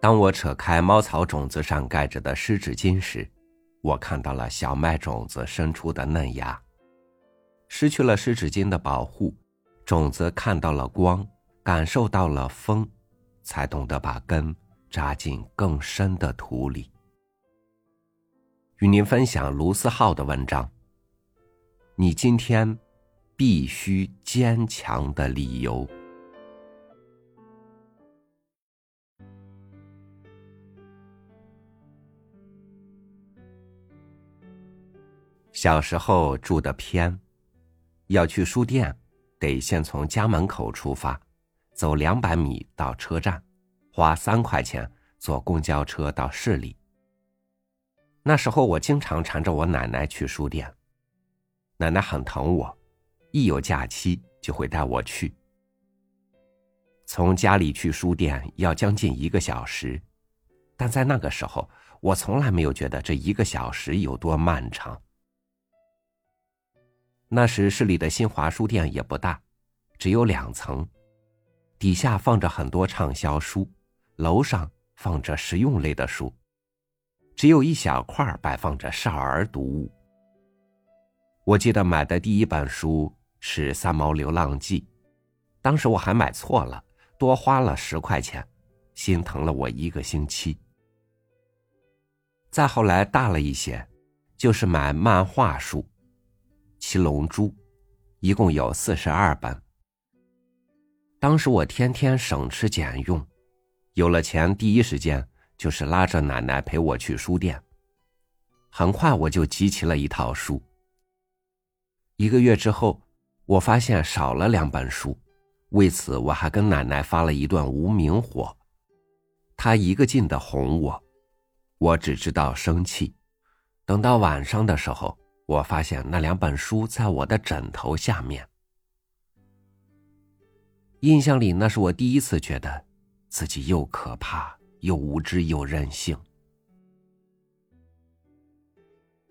当我扯开猫草种子上盖着的湿纸巾时，我看到了小麦种子伸出的嫩芽。失去了湿纸巾的保护，种子看到了光，感受到了风，才懂得把根扎进更深的土里。与您分享卢思浩的文章。你今天必须坚强的理由。小时候住的偏，要去书店，得先从家门口出发，走两百米到车站，花三块钱坐公交车到市里。那时候我经常缠着我奶奶去书店，奶奶很疼我，一有假期就会带我去。从家里去书店要将近一个小时，但在那个时候，我从来没有觉得这一个小时有多漫长。那时市里的新华书店也不大，只有两层，底下放着很多畅销书，楼上放着实用类的书，只有一小块摆放着少儿读物。我记得买的第一本书是《三毛流浪记》，当时我还买错了，多花了十块钱，心疼了我一个星期。再后来大了一些，就是买漫画书。七龙珠，一共有四十二本。当时我天天省吃俭用，有了钱，第一时间就是拉着奶奶陪我去书店。很快我就集齐了一套书。一个月之后，我发现少了两本书，为此我还跟奶奶发了一段无名火。她一个劲的哄我，我只知道生气。等到晚上的时候。我发现那两本书在我的枕头下面。印象里，那是我第一次觉得自己又可怕又无知又任性。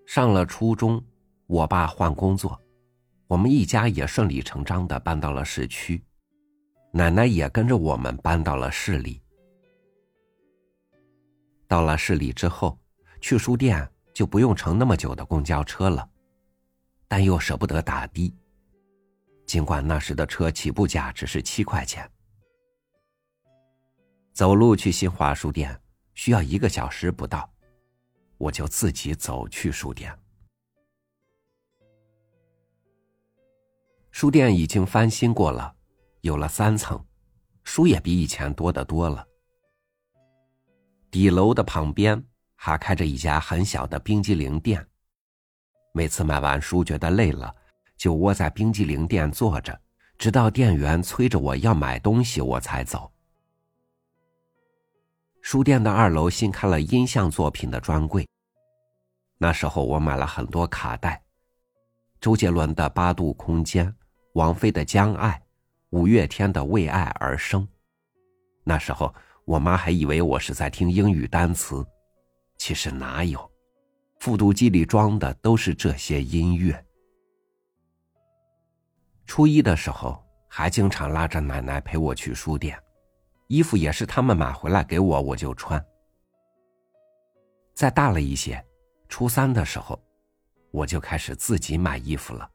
上了初中，我爸换工作，我们一家也顺理成章的搬到了市区，奶奶也跟着我们搬到了市里。到了市里之后，去书店。就不用乘那么久的公交车了，但又舍不得打的。尽管那时的车起步价只是七块钱，走路去新华书店需要一个小时不到，我就自己走去书店。书店已经翻新过了，有了三层，书也比以前多得多了。底楼的旁边。还开着一家很小的冰激凌店。每次买完书觉得累了，就窝在冰激凌店坐着，直到店员催着我要买东西，我才走。书店的二楼新开了音像作品的专柜。那时候我买了很多卡带，周杰伦的《八度空间》，王菲的《将爱》，五月天的《为爱而生》。那时候我妈还以为我是在听英语单词。其实哪有，复读机里装的都是这些音乐。初一的时候，还经常拉着奶奶陪我去书店，衣服也是他们买回来给我，我就穿。再大了一些，初三的时候，我就开始自己买衣服了。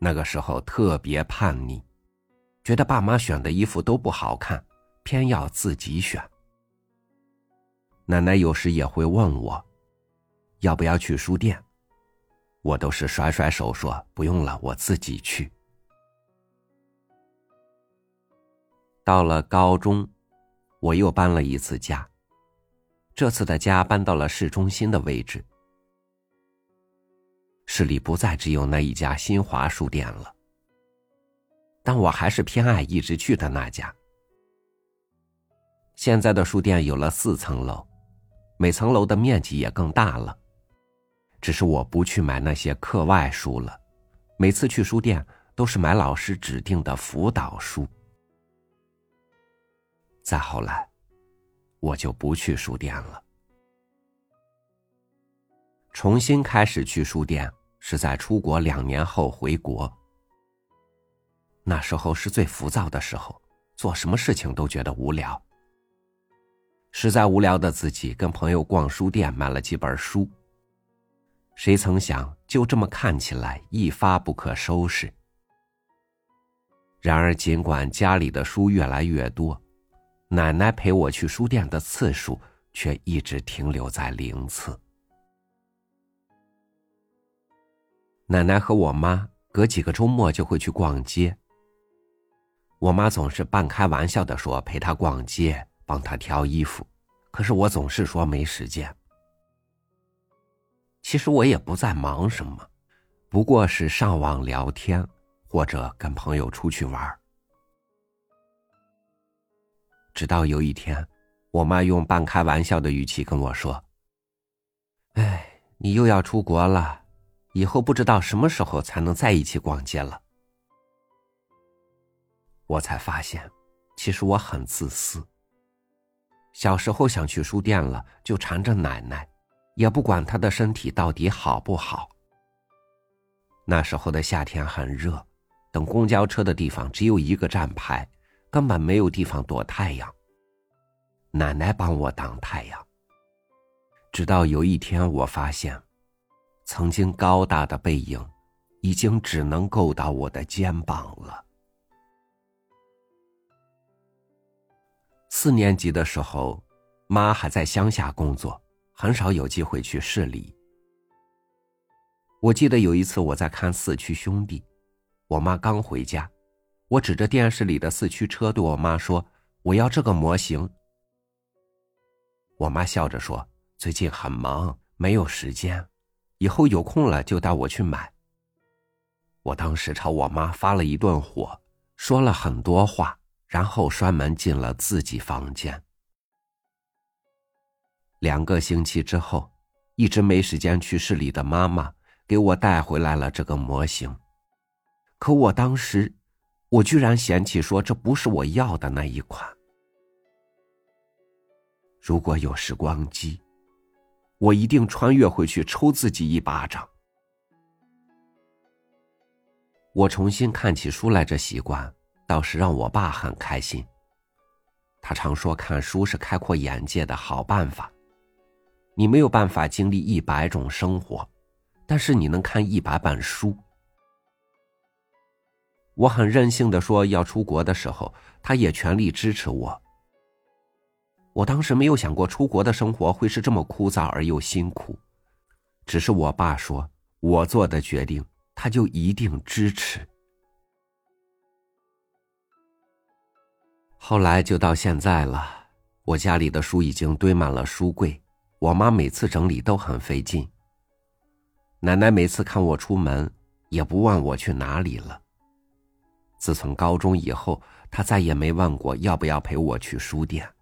那个时候特别叛逆，觉得爸妈选的衣服都不好看，偏要自己选。奶奶有时也会问我，要不要去书店，我都是甩甩手说不用了，我自己去。到了高中，我又搬了一次家，这次的家搬到了市中心的位置，市里不再只有那一家新华书店了，但我还是偏爱一直去的那家。现在的书店有了四层楼。每层楼的面积也更大了，只是我不去买那些课外书了，每次去书店都是买老师指定的辅导书。再后来，我就不去书店了。重新开始去书店是在出国两年后回国，那时候是最浮躁的时候，做什么事情都觉得无聊。实在无聊的自己跟朋友逛书店买了几本书。谁曾想，就这么看起来一发不可收拾。然而，尽管家里的书越来越多，奶奶陪我去书店的次数却一直停留在零次。奶奶和我妈隔几个周末就会去逛街。我妈总是半开玩笑的说陪她逛街，帮她挑衣服，可是我总是说没时间。其实我也不在忙什么，不过是上网聊天。或者跟朋友出去玩。直到有一天，我妈用半开玩笑的语气跟我说：“哎，你又要出国了，以后不知道什么时候才能在一起逛街了。”我才发现，其实我很自私。小时候想去书店了，就缠着奶奶，也不管她的身体到底好不好。那时候的夏天很热。等公交车的地方只有一个站牌，根本没有地方躲太阳。奶奶帮我挡太阳。直到有一天，我发现，曾经高大的背影，已经只能够到我的肩膀了。四年级的时候，妈还在乡下工作，很少有机会去市里。我记得有一次，我在看《四驱兄弟》。我妈刚回家，我指着电视里的四驱车对我妈说：“我要这个模型。”我妈笑着说：“最近很忙，没有时间，以后有空了就带我去买。”我当时朝我妈发了一顿火，说了很多话，然后摔门进了自己房间。两个星期之后，一直没时间去市里的妈妈给我带回来了这个模型。可我当时，我居然嫌弃说这不是我要的那一款。如果有时光机，我一定穿越回去抽自己一巴掌。我重新看起书来，这习惯倒是让我爸很开心。他常说看书是开阔眼界的好办法。你没有办法经历一百种生活，但是你能看一百本书。我很任性的说要出国的时候，他也全力支持我。我当时没有想过出国的生活会是这么枯燥而又辛苦，只是我爸说我做的决定，他就一定支持。后来就到现在了，我家里的书已经堆满了书柜，我妈每次整理都很费劲。奶奶每次看我出门，也不问我去哪里了。自从高中以后，他再也没问过要不要陪我去书店。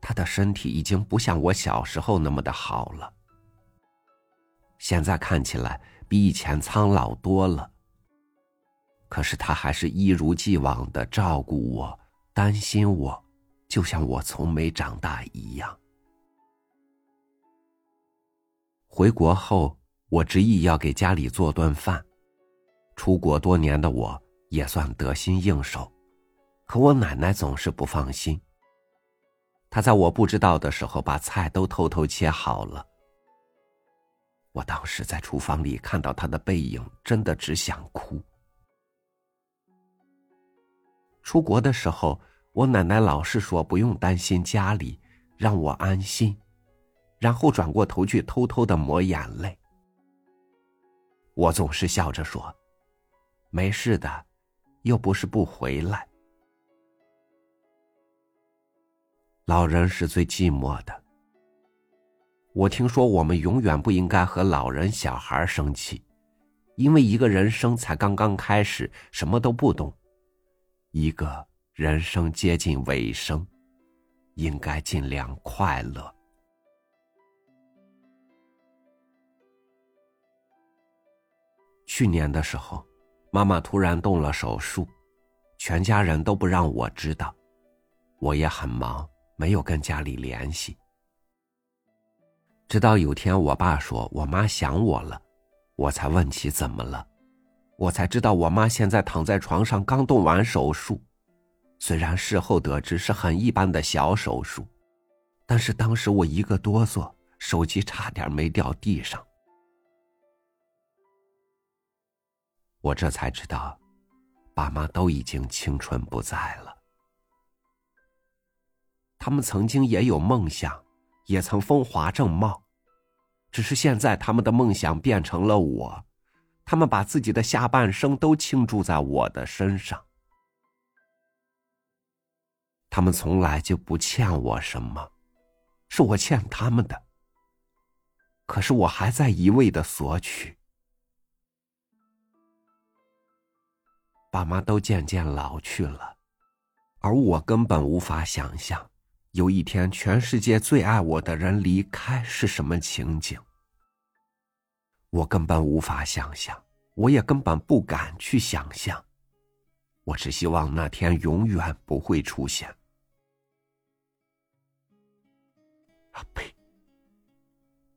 他的身体已经不像我小时候那么的好了，现在看起来比以前苍老多了。可是他还是一如既往的照顾我、担心我，就像我从没长大一样。回国后，我执意要给家里做顿饭。出国多年的我。也算得心应手，可我奶奶总是不放心。她在我不知道的时候，把菜都偷偷切好了。我当时在厨房里看到她的背影，真的只想哭。出国的时候，我奶奶老是说不用担心家里，让我安心，然后转过头去偷偷的抹眼泪。我总是笑着说：“没事的。”又不是不回来。老人是最寂寞的。我听说我们永远不应该和老人、小孩生气，因为一个人生才刚刚开始，什么都不懂；一个人生接近尾声，应该尽量快乐。去年的时候。妈妈突然动了手术，全家人都不让我知道，我也很忙，没有跟家里联系。直到有天我爸说我妈想我了，我才问起怎么了，我才知道我妈现在躺在床上刚动完手术，虽然事后得知是很一般的小手术，但是当时我一个哆嗦，手机差点没掉地上。我这才知道，爸妈都已经青春不在了。他们曾经也有梦想，也曾风华正茂，只是现在他们的梦想变成了我，他们把自己的下半生都倾注在我的身上。他们从来就不欠我什么。是我欠他们的，可是我还在一味的索取。爸妈都渐渐老去了，而我根本无法想象，有一天全世界最爱我的人离开是什么情景。我根本无法想象，我也根本不敢去想象。我只希望那天永远不会出现。呸！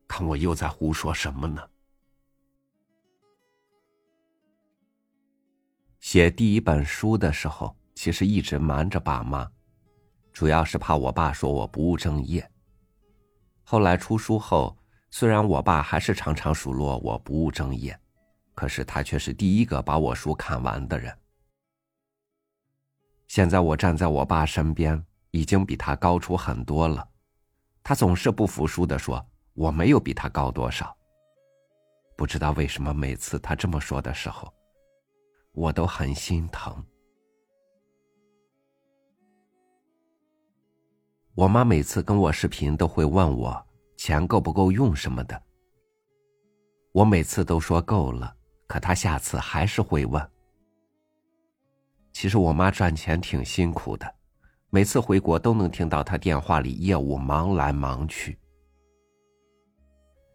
看我又在胡说什么呢？写第一本书的时候，其实一直瞒着爸妈，主要是怕我爸说我不务正业。后来出书后，虽然我爸还是常常数落我不务正业，可是他却是第一个把我书看完的人。现在我站在我爸身边，已经比他高出很多了。他总是不服输的说：“我没有比他高多少。”不知道为什么，每次他这么说的时候，我都很心疼。我妈每次跟我视频都会问我钱够不够用什么的，我每次都说够了，可她下次还是会问。其实我妈赚钱挺辛苦的。每次回国都能听到她电话里业务忙来忙去。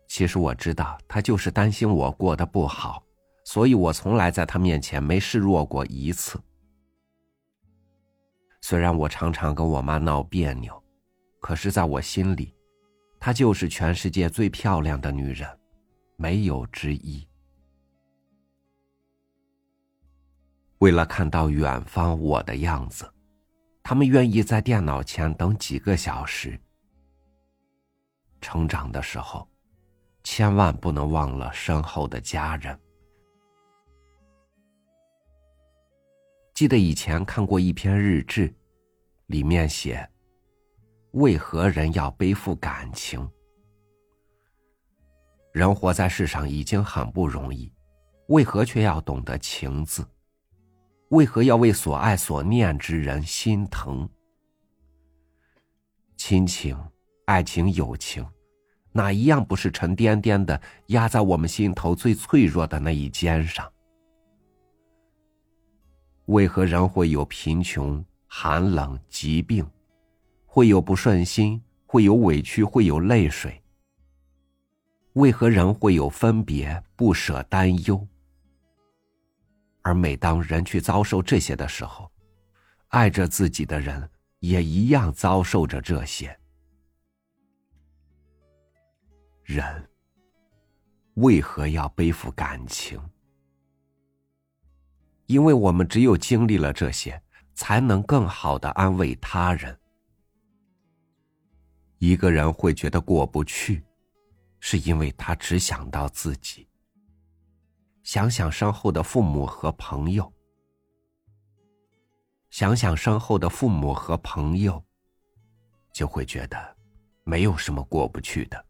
其实我知道她就是担心我过得不好，所以我从来在她面前没示弱过一次。虽然我常常跟我妈闹别扭，可是在我心里，她就是全世界最漂亮的女人，没有之一。为了看到远方我的样子。他们愿意在电脑前等几个小时。成长的时候，千万不能忘了身后的家人。记得以前看过一篇日志，里面写：“为何人要背负感情？人活在世上已经很不容易，为何却要懂得情字？”为何要为所爱所念之人心疼？亲情、爱情、友情，哪一样不是沉甸甸的压在我们心头最脆弱的那一尖上？为何人会有贫穷、寒冷、疾病，会有不顺心，会有委屈，会有泪水？为何人会有分别、不舍、担忧？而每当人去遭受这些的时候，爱着自己的人也一样遭受着这些。人为何要背负感情？因为我们只有经历了这些，才能更好的安慰他人。一个人会觉得过不去，是因为他只想到自己。想想身后的父母和朋友，想想身后的父母和朋友，就会觉得没有什么过不去的。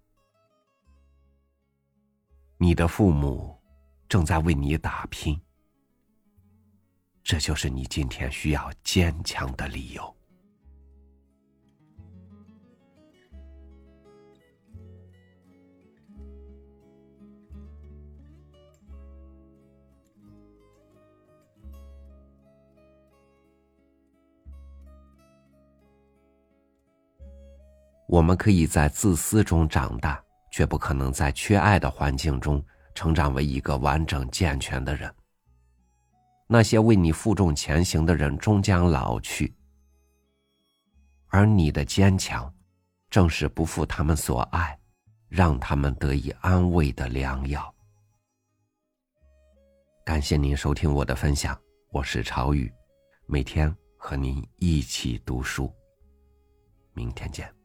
你的父母正在为你打拼，这就是你今天需要坚强的理由。我们可以在自私中长大，却不可能在缺爱的环境中成长为一个完整健全的人。那些为你负重前行的人终将老去，而你的坚强，正是不负他们所爱，让他们得以安慰的良药。感谢您收听我的分享，我是朝雨，每天和您一起读书。明天见。